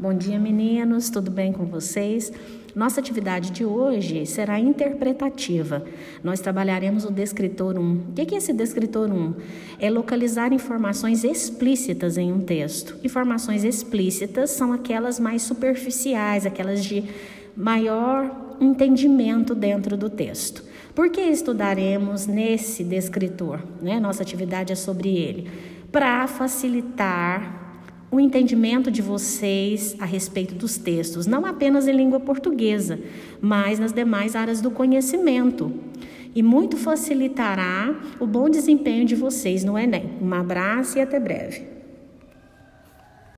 Bom dia, meninos, tudo bem com vocês? Nossa atividade de hoje será interpretativa. Nós trabalharemos o descritor 1. O que é esse descritor 1? É localizar informações explícitas em um texto. Informações explícitas são aquelas mais superficiais, aquelas de maior entendimento dentro do texto. Por que estudaremos nesse descritor? Né? Nossa atividade é sobre ele. Para facilitar o entendimento de vocês a respeito dos textos, não apenas em língua portuguesa, mas nas demais áreas do conhecimento. E muito facilitará o bom desempenho de vocês no Enem. Um abraço e até breve.